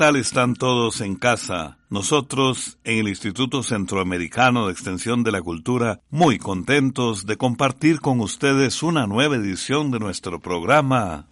¿Qué tal están todos en casa? Nosotros, en el Instituto Centroamericano de Extensión de la Cultura, muy contentos de compartir con ustedes una nueva edición de nuestro programa.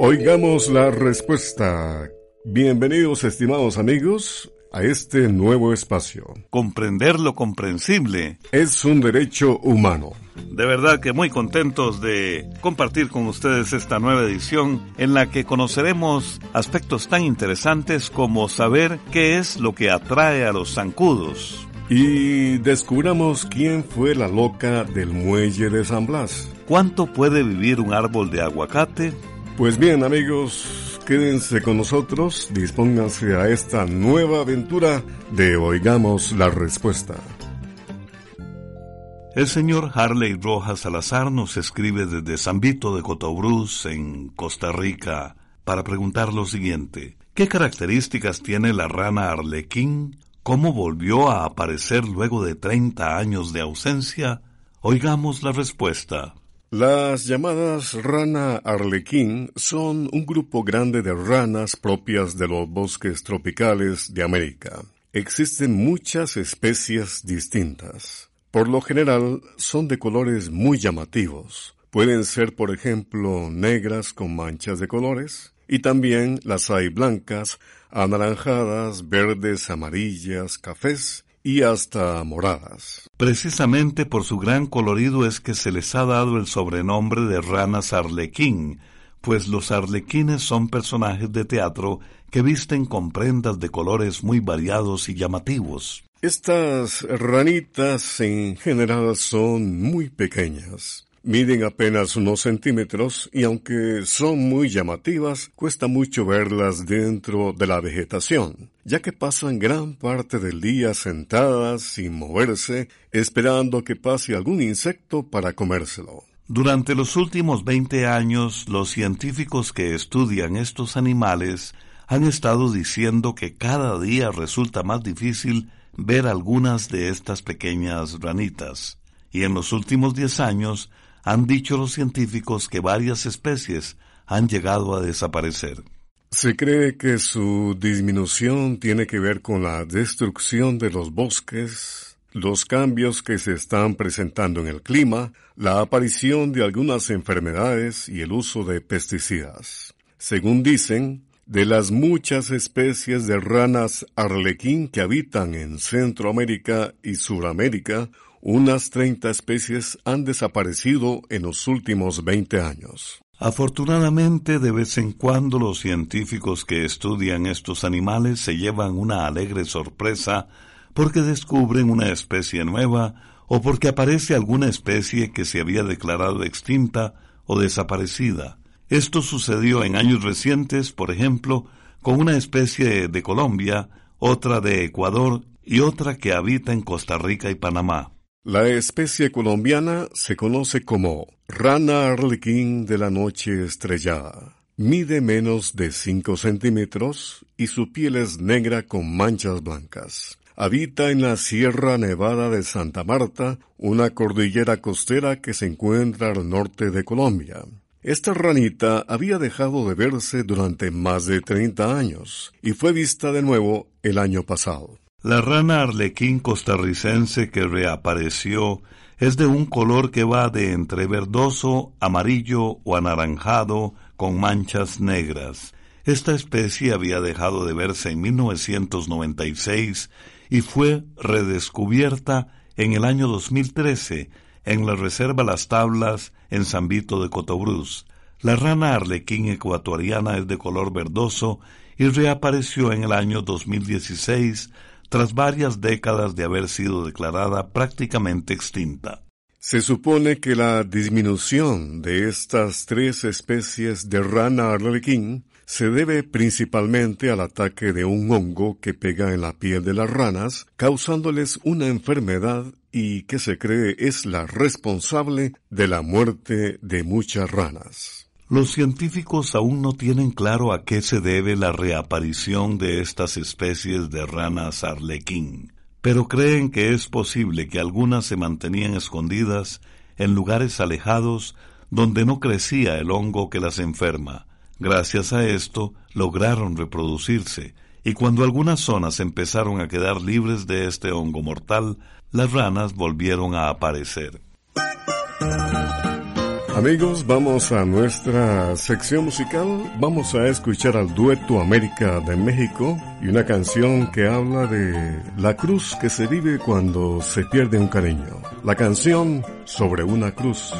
Oigamos la respuesta. Bienvenidos, estimados amigos, a este nuevo espacio. Comprender lo comprensible es un derecho humano. De verdad que muy contentos de compartir con ustedes esta nueva edición en la que conoceremos aspectos tan interesantes como saber qué es lo que atrae a los zancudos. Y descubramos quién fue la loca del muelle de San Blas. ¿Cuánto puede vivir un árbol de aguacate? Pues bien amigos, Quédense con nosotros, dispónganse a esta nueva aventura de Oigamos la Respuesta. El señor Harley Rojas Salazar nos escribe desde San Vito de Cotobruz, en Costa Rica, para preguntar lo siguiente. ¿Qué características tiene la rana arlequín? ¿Cómo volvió a aparecer luego de 30 años de ausencia? Oigamos la respuesta. Las llamadas rana arlequín son un grupo grande de ranas propias de los bosques tropicales de América. Existen muchas especies distintas. Por lo general son de colores muy llamativos. Pueden ser, por ejemplo, negras con manchas de colores, y también las hay blancas, anaranjadas, verdes, amarillas, cafés y hasta moradas. Precisamente por su gran colorido es que se les ha dado el sobrenombre de ranas arlequín, pues los arlequines son personajes de teatro que visten con prendas de colores muy variados y llamativos. Estas ranitas en general son muy pequeñas. Miden apenas unos centímetros y aunque son muy llamativas, cuesta mucho verlas dentro de la vegetación, ya que pasan gran parte del día sentadas sin moverse, esperando que pase algún insecto para comérselo. Durante los últimos 20 años, los científicos que estudian estos animales han estado diciendo que cada día resulta más difícil ver algunas de estas pequeñas ranitas. Y en los últimos 10 años han dicho los científicos que varias especies han llegado a desaparecer. Se cree que su disminución tiene que ver con la destrucción de los bosques, los cambios que se están presentando en el clima, la aparición de algunas enfermedades y el uso de pesticidas. Según dicen, de las muchas especies de ranas arlequín que habitan en Centroamérica y Suramérica, unas 30 especies han desaparecido en los últimos 20 años. Afortunadamente, de vez en cuando los científicos que estudian estos animales se llevan una alegre sorpresa porque descubren una especie nueva o porque aparece alguna especie que se había declarado extinta o desaparecida. Esto sucedió en años recientes, por ejemplo, con una especie de Colombia, otra de Ecuador y otra que habita en Costa Rica y Panamá. La especie colombiana se conoce como rana arlequín de la noche estrellada. Mide menos de 5 centímetros y su piel es negra con manchas blancas. Habita en la Sierra Nevada de Santa Marta, una cordillera costera que se encuentra al norte de Colombia. Esta ranita había dejado de verse durante más de 30 años y fue vista de nuevo el año pasado. La rana arlequín costarricense que reapareció es de un color que va de entre verdoso, amarillo o anaranjado con manchas negras. Esta especie había dejado de verse en 1996 y fue redescubierta en el año 2013 en la Reserva Las Tablas en San Vito de Cotobruz. La rana arlequín ecuatoriana es de color verdoso y reapareció en el año 2016 tras varias décadas de haber sido declarada prácticamente extinta. Se supone que la disminución de estas tres especies de rana arlequín se debe principalmente al ataque de un hongo que pega en la piel de las ranas, causándoles una enfermedad y que se cree es la responsable de la muerte de muchas ranas. Los científicos aún no tienen claro a qué se debe la reaparición de estas especies de ranas arlequín, pero creen que es posible que algunas se mantenían escondidas en lugares alejados donde no crecía el hongo que las enferma. Gracias a esto, lograron reproducirse, y cuando algunas zonas empezaron a quedar libres de este hongo mortal, las ranas volvieron a aparecer. Amigos, vamos a nuestra sección musical. Vamos a escuchar al dueto América de México y una canción que habla de la cruz que se vive cuando se pierde un cariño. La canción sobre una cruz.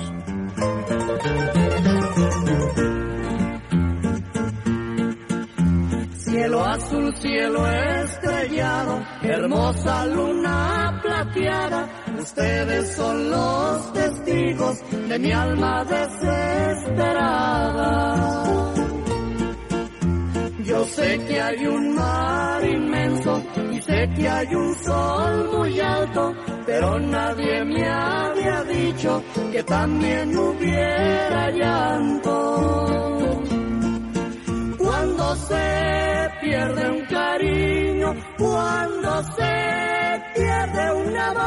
Azul, cielo estrellado, hermosa luna plateada Ustedes son los testigos de mi alma desesperada. Yo sé que hay un mar inmenso y sé que hay un sol muy alto, pero nadie me había dicho que también hubiera llanto. Cuando se pierde un amor.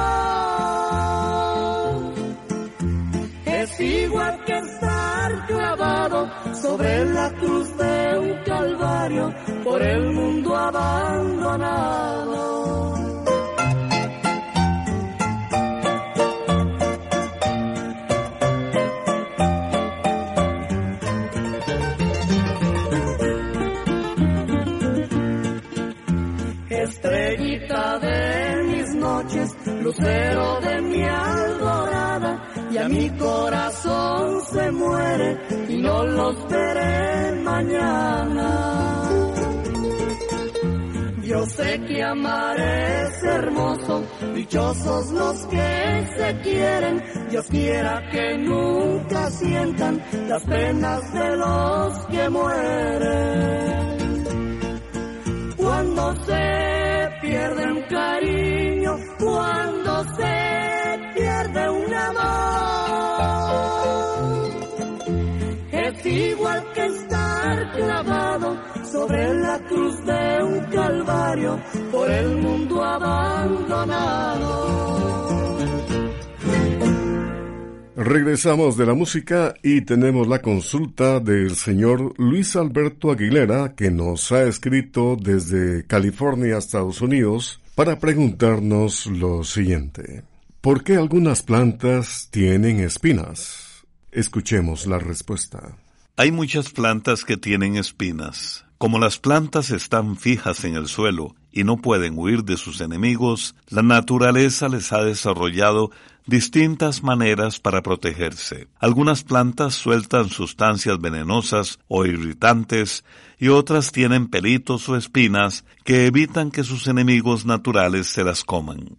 Es igual que estar clavado sobre la cruz de un calvario por el mundo abandonado. Mi corazón se muere y no los veré mañana. Yo sé que amar es hermoso, dichosos los que se quieren, Dios quiera que nunca sientan las penas de los que mueren. Cuando se pierde un cariño, cuando se pierde un amor. Igual que estar clavado sobre la cruz de un calvario por el mundo abandonado. Regresamos de la música y tenemos la consulta del señor Luis Alberto Aguilera que nos ha escrito desde California, Estados Unidos, para preguntarnos lo siguiente. ¿Por qué algunas plantas tienen espinas? Escuchemos la respuesta. Hay muchas plantas que tienen espinas. Como las plantas están fijas en el suelo y no pueden huir de sus enemigos, la naturaleza les ha desarrollado distintas maneras para protegerse. Algunas plantas sueltan sustancias venenosas o irritantes y otras tienen pelitos o espinas que evitan que sus enemigos naturales se las coman.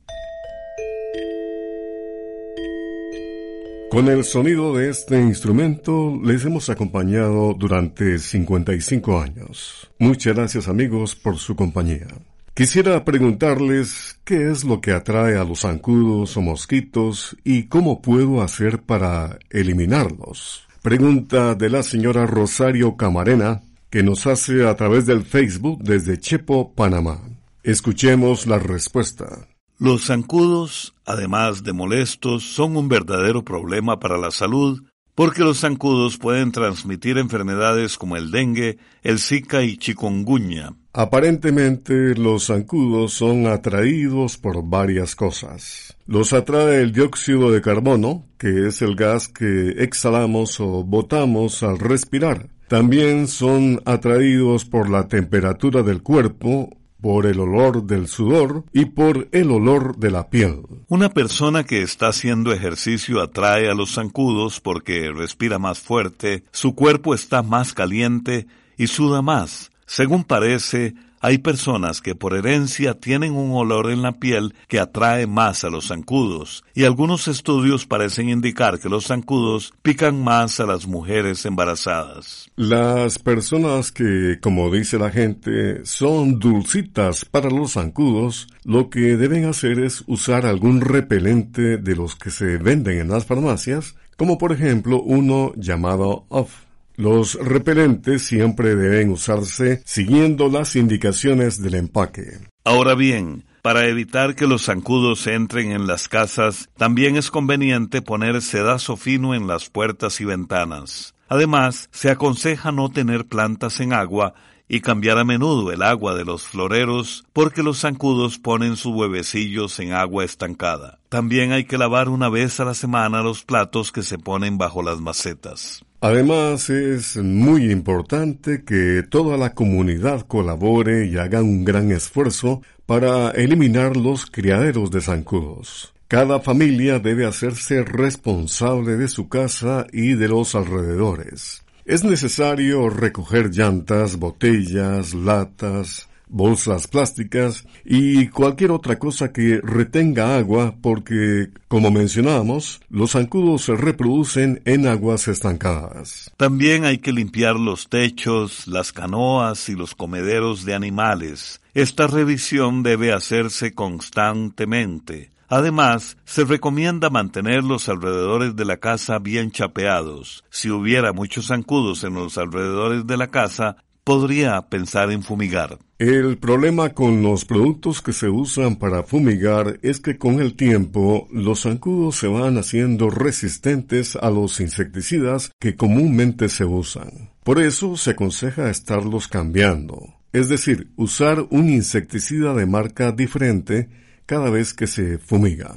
Con el sonido de este instrumento les hemos acompañado durante 55 años. Muchas gracias amigos por su compañía. Quisiera preguntarles qué es lo que atrae a los zancudos o mosquitos y cómo puedo hacer para eliminarlos. Pregunta de la señora Rosario Camarena que nos hace a través del Facebook desde Chepo, Panamá. Escuchemos la respuesta. Los zancudos, además de molestos, son un verdadero problema para la salud porque los zancudos pueden transmitir enfermedades como el dengue, el zika y chikungunya. Aparentemente los zancudos son atraídos por varias cosas. Los atrae el dióxido de carbono, que es el gas que exhalamos o botamos al respirar. También son atraídos por la temperatura del cuerpo por el olor del sudor y por el olor de la piel. Una persona que está haciendo ejercicio atrae a los zancudos porque respira más fuerte, su cuerpo está más caliente y suda más. Según parece, hay personas que por herencia tienen un olor en la piel que atrae más a los zancudos, y algunos estudios parecen indicar que los zancudos pican más a las mujeres embarazadas. Las personas que, como dice la gente, son dulcitas para los zancudos, lo que deben hacer es usar algún repelente de los que se venden en las farmacias, como por ejemplo uno llamado Off. Los repelentes siempre deben usarse siguiendo las indicaciones del empaque. Ahora bien, para evitar que los zancudos entren en las casas, también es conveniente poner sedazo fino en las puertas y ventanas. Además, se aconseja no tener plantas en agua y cambiar a menudo el agua de los floreros porque los zancudos ponen sus huevecillos en agua estancada. También hay que lavar una vez a la semana los platos que se ponen bajo las macetas. Además, es muy importante que toda la comunidad colabore y haga un gran esfuerzo para eliminar los criaderos de zancudos. Cada familia debe hacerse responsable de su casa y de los alrededores. Es necesario recoger llantas, botellas, latas, bolsas plásticas y cualquier otra cosa que retenga agua porque, como mencionamos, los zancudos se reproducen en aguas estancadas. También hay que limpiar los techos, las canoas y los comederos de animales. Esta revisión debe hacerse constantemente. Además, se recomienda mantener los alrededores de la casa bien chapeados. Si hubiera muchos zancudos en los alrededores de la casa, podría pensar en fumigar. El problema con los productos que se usan para fumigar es que con el tiempo los zancudos se van haciendo resistentes a los insecticidas que comúnmente se usan. Por eso se aconseja estarlos cambiando. Es decir, usar un insecticida de marca diferente cada vez que se fumiga.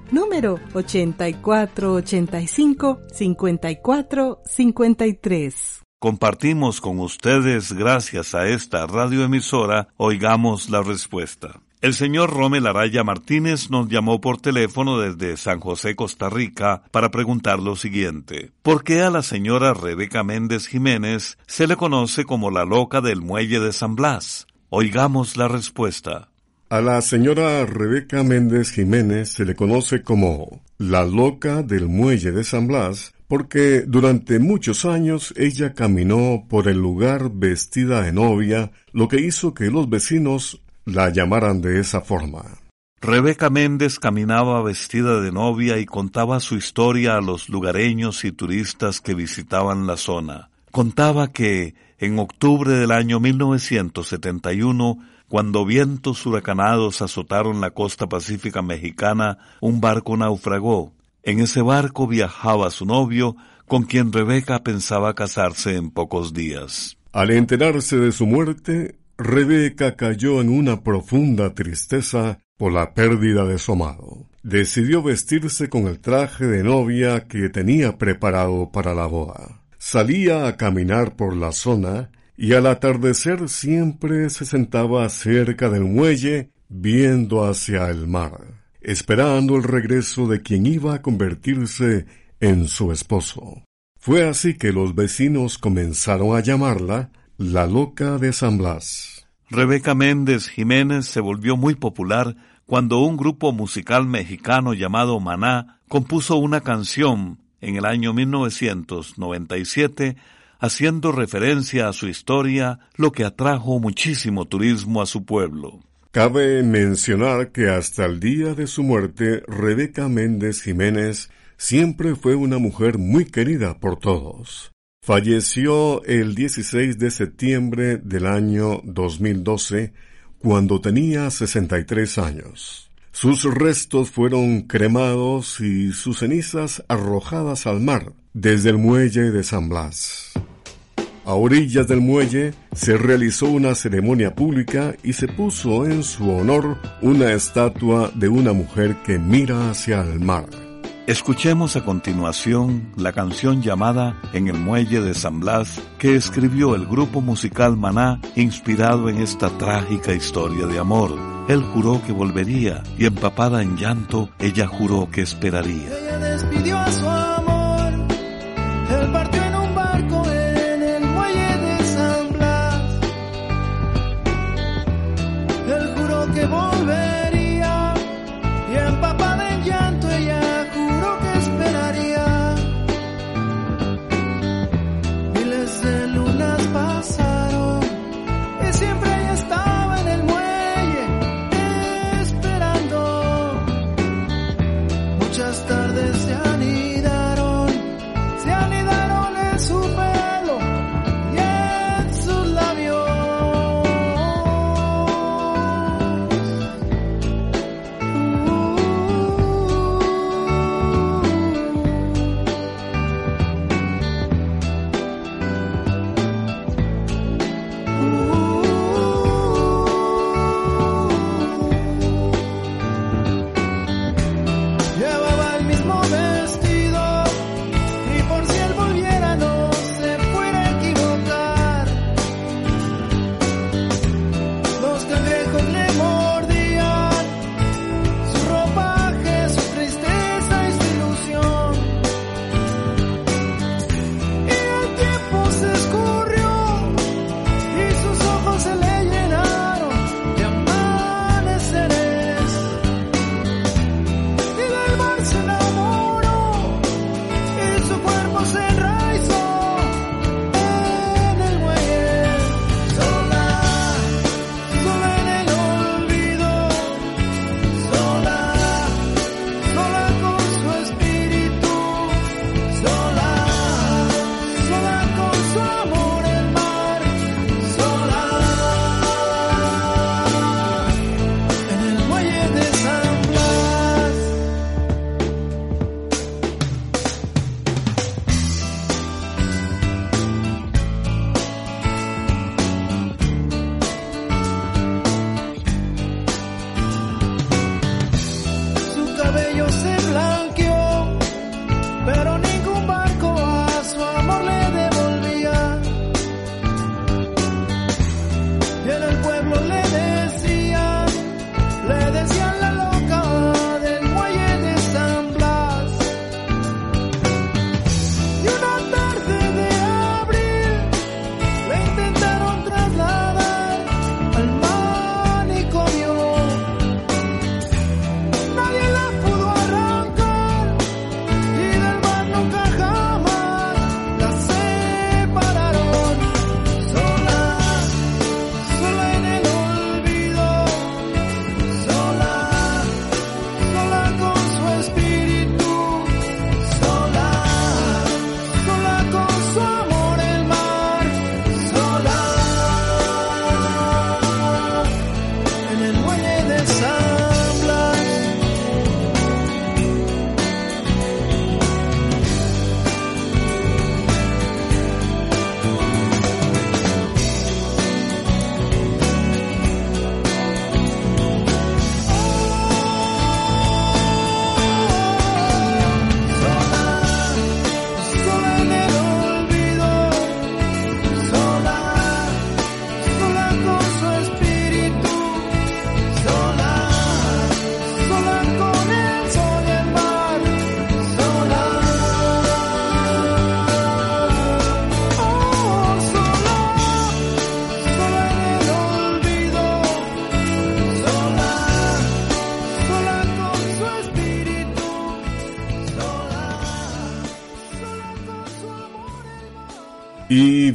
número 8485-5453. Compartimos con ustedes, gracias a esta radioemisora, oigamos la respuesta. El señor Romel Araya Martínez nos llamó por teléfono desde San José, Costa Rica, para preguntar lo siguiente. ¿Por qué a la señora Rebeca Méndez Jiménez se le conoce como la loca del muelle de San Blas? Oigamos la respuesta. A la señora Rebeca Méndez Jiménez se le conoce como la loca del muelle de San Blas porque durante muchos años ella caminó por el lugar vestida de novia, lo que hizo que los vecinos la llamaran de esa forma. Rebeca Méndez caminaba vestida de novia y contaba su historia a los lugareños y turistas que visitaban la zona. Contaba que, en octubre del año 1971, cuando vientos huracanados azotaron la costa pacífica mexicana, un barco naufragó. En ese barco viajaba su novio, con quien Rebeca pensaba casarse en pocos días. Al enterarse de su muerte, Rebeca cayó en una profunda tristeza por la pérdida de su amado. Decidió vestirse con el traje de novia que tenía preparado para la boda. Salía a caminar por la zona y al atardecer siempre se sentaba cerca del muelle viendo hacia el mar, esperando el regreso de quien iba a convertirse en su esposo. Fue así que los vecinos comenzaron a llamarla la loca de San Blas. Rebeca Méndez Jiménez se volvió muy popular cuando un grupo musical mexicano llamado Maná compuso una canción en el año 1997 haciendo referencia a su historia, lo que atrajo muchísimo turismo a su pueblo. Cabe mencionar que hasta el día de su muerte, Rebeca Méndez Jiménez siempre fue una mujer muy querida por todos. Falleció el 16 de septiembre del año 2012 cuando tenía 63 años. Sus restos fueron cremados y sus cenizas arrojadas al mar desde el muelle de San Blas. A orillas del muelle se realizó una ceremonia pública y se puso en su honor una estatua de una mujer que mira hacia el mar. Escuchemos a continuación la canción llamada En el Muelle de San Blas que escribió el grupo musical Maná inspirado en esta trágica historia de amor. Él juró que volvería y empapada en llanto, ella juró que esperaría. Ella despidió a su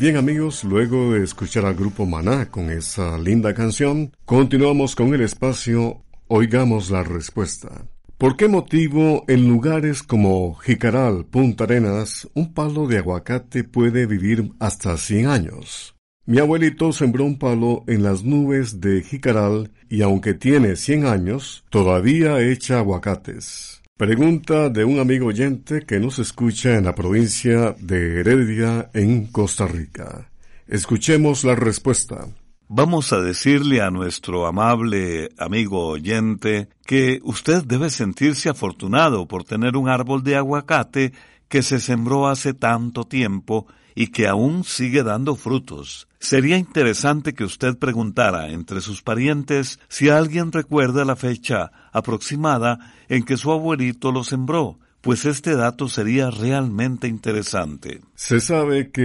bien amigos, luego de escuchar al grupo Maná con esa linda canción, continuamos con el espacio Oigamos la respuesta. ¿Por qué motivo en lugares como Jicaral, Punta Arenas, un palo de aguacate puede vivir hasta 100 años? Mi abuelito sembró un palo en las nubes de Jicaral y aunque tiene 100 años, todavía echa aguacates. Pregunta de un amigo oyente que nos escucha en la provincia de Heredia, en Costa Rica. Escuchemos la respuesta. Vamos a decirle a nuestro amable amigo oyente que usted debe sentirse afortunado por tener un árbol de aguacate que se sembró hace tanto tiempo y que aún sigue dando frutos. Sería interesante que usted preguntara entre sus parientes si alguien recuerda la fecha aproximada en que su abuelito lo sembró, pues este dato sería realmente interesante. Se sabe que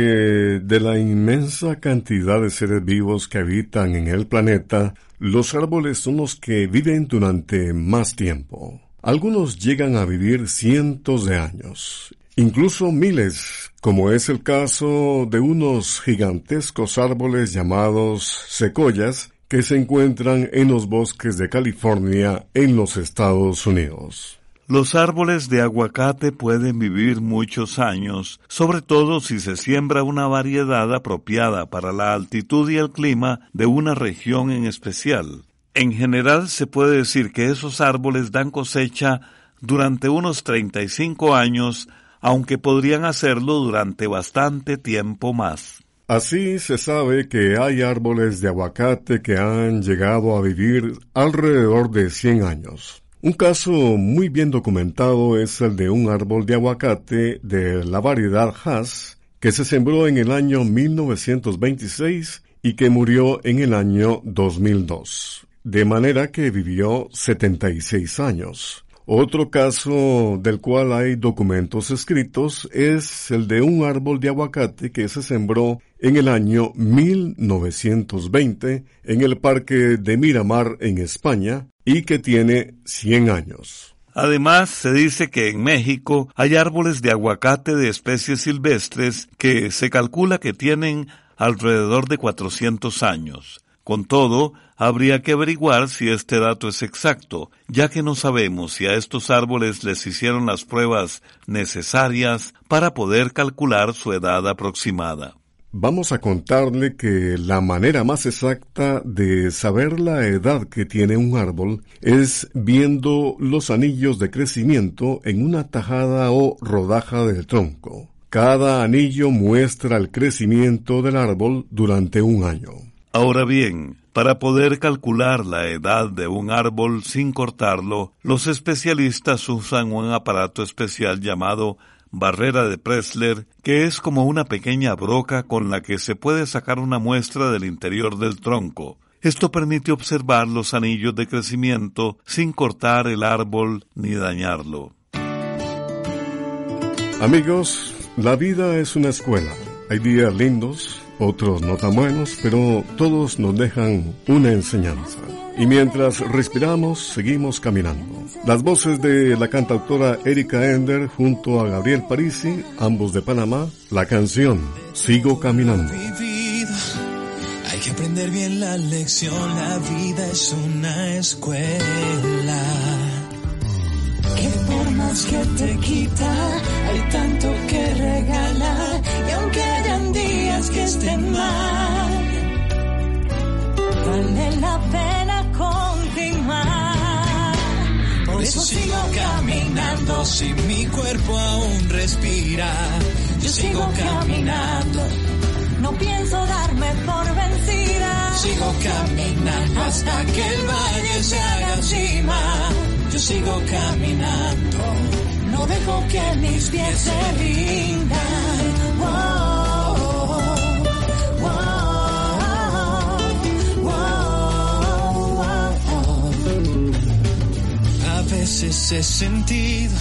de la inmensa cantidad de seres vivos que habitan en el planeta, los árboles son los que viven durante más tiempo. Algunos llegan a vivir cientos de años incluso miles, como es el caso de unos gigantescos árboles llamados secoyas que se encuentran en los bosques de California en los Estados Unidos. Los árboles de aguacate pueden vivir muchos años, sobre todo si se siembra una variedad apropiada para la altitud y el clima de una región en especial. En general se puede decir que esos árboles dan cosecha durante unos 35 años aunque podrían hacerlo durante bastante tiempo más. Así se sabe que hay árboles de aguacate que han llegado a vivir alrededor de 100 años. Un caso muy bien documentado es el de un árbol de aguacate de la variedad Hass que se sembró en el año 1926 y que murió en el año 2002, de manera que vivió 76 años. Otro caso del cual hay documentos escritos es el de un árbol de aguacate que se sembró en el año 1920 en el Parque de Miramar en España y que tiene 100 años. Además, se dice que en México hay árboles de aguacate de especies silvestres que se calcula que tienen alrededor de 400 años. Con todo, habría que averiguar si este dato es exacto, ya que no sabemos si a estos árboles les hicieron las pruebas necesarias para poder calcular su edad aproximada. Vamos a contarle que la manera más exacta de saber la edad que tiene un árbol es viendo los anillos de crecimiento en una tajada o rodaja del tronco. Cada anillo muestra el crecimiento del árbol durante un año. Ahora bien, para poder calcular la edad de un árbol sin cortarlo, los especialistas usan un aparato especial llamado barrera de Pressler, que es como una pequeña broca con la que se puede sacar una muestra del interior del tronco. Esto permite observar los anillos de crecimiento sin cortar el árbol ni dañarlo. Amigos, la vida es una escuela. Hay días lindos, otros no tan buenos, pero todos nos dejan una enseñanza. Y mientras respiramos, seguimos caminando. Las voces de la cantautora Erika Ender junto a Gabriel Parisi, ambos de Panamá, la canción Sigo Caminando. Días que estén mal, vale la pena continuar. Por eso sigo caminando si mi cuerpo aún respira. Yo sigo caminando. No pienso darme por vencida. Sigo caminando hasta que el valle se haga cima. Yo sigo caminando. No dejo que mis pies se rindan. A veces he sentido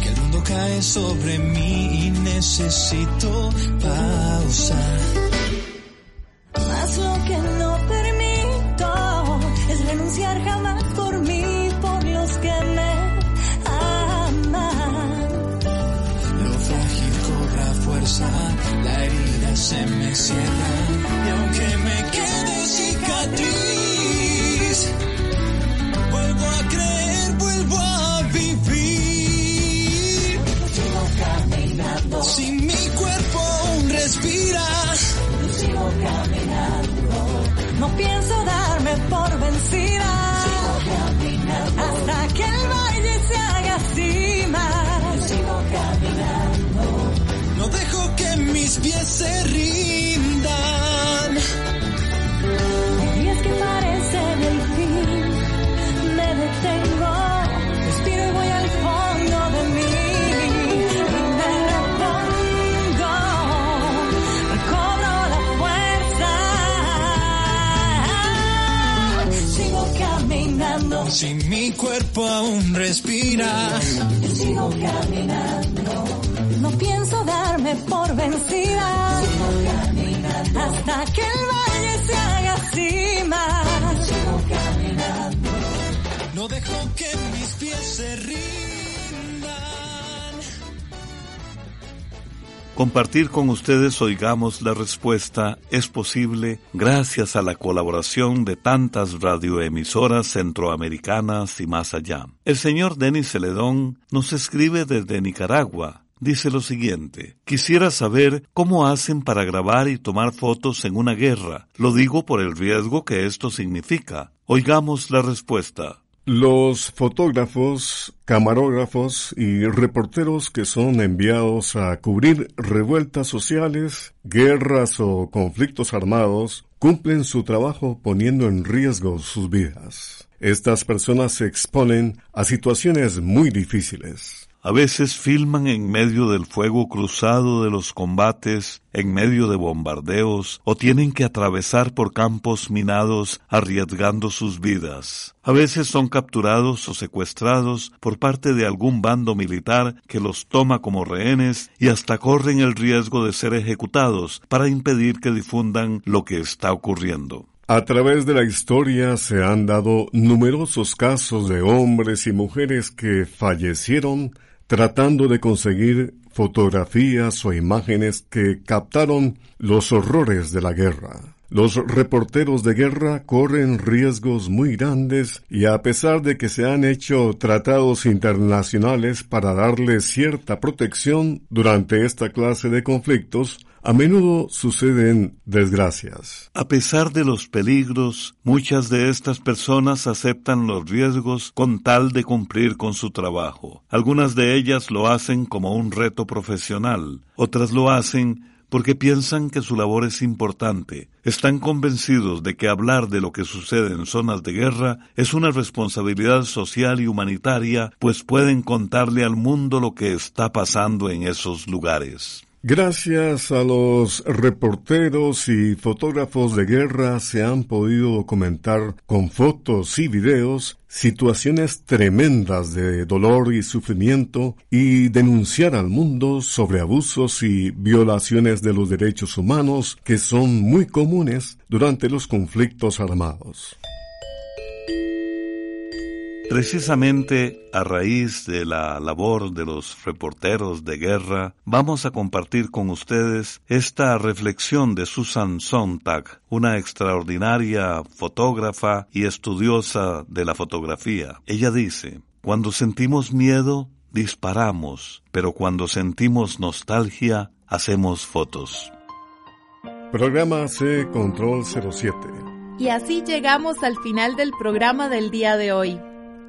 que el mundo cae sobre mí y necesito pausar. Más lo que no permito es renunciar jamás por mí, por los que me aman. Lo frágil cobra fuerza, la herida se me cierra y aunque me quede cicatriz, darme por vencida hasta que el valle se haga cima. sigo caminando. no dejo que mis pies se rindan. Si mi cuerpo aún respira, sigo caminando, No pienso darme por vencida hasta que el valle se haga cima. sigo caminando. no dejo que mis pies se rindan. Compartir con ustedes Oigamos la Respuesta es posible gracias a la colaboración de tantas radioemisoras centroamericanas y más allá. El señor Denis Celedón nos escribe desde Nicaragua. Dice lo siguiente, quisiera saber cómo hacen para grabar y tomar fotos en una guerra. Lo digo por el riesgo que esto significa. Oigamos la respuesta. Los fotógrafos, camarógrafos y reporteros que son enviados a cubrir revueltas sociales, guerras o conflictos armados cumplen su trabajo poniendo en riesgo sus vidas. Estas personas se exponen a situaciones muy difíciles. A veces filman en medio del fuego cruzado de los combates, en medio de bombardeos, o tienen que atravesar por campos minados arriesgando sus vidas. A veces son capturados o secuestrados por parte de algún bando militar que los toma como rehenes y hasta corren el riesgo de ser ejecutados para impedir que difundan lo que está ocurriendo. A través de la historia se han dado numerosos casos de hombres y mujeres que fallecieron tratando de conseguir fotografías o imágenes que captaron los horrores de la guerra. Los reporteros de guerra corren riesgos muy grandes y a pesar de que se han hecho tratados internacionales para darles cierta protección durante esta clase de conflictos, a menudo suceden desgracias. A pesar de los peligros, muchas de estas personas aceptan los riesgos con tal de cumplir con su trabajo. Algunas de ellas lo hacen como un reto profesional, otras lo hacen porque piensan que su labor es importante. Están convencidos de que hablar de lo que sucede en zonas de guerra es una responsabilidad social y humanitaria, pues pueden contarle al mundo lo que está pasando en esos lugares. Gracias a los reporteros y fotógrafos de guerra se han podido documentar con fotos y videos situaciones tremendas de dolor y sufrimiento y denunciar al mundo sobre abusos y violaciones de los derechos humanos que son muy comunes durante los conflictos armados. Precisamente a raíz de la labor de los reporteros de guerra, vamos a compartir con ustedes esta reflexión de Susan Sontag, una extraordinaria fotógrafa y estudiosa de la fotografía. Ella dice, cuando sentimos miedo, disparamos, pero cuando sentimos nostalgia, hacemos fotos. Programa C Control 07. Y así llegamos al final del programa del día de hoy.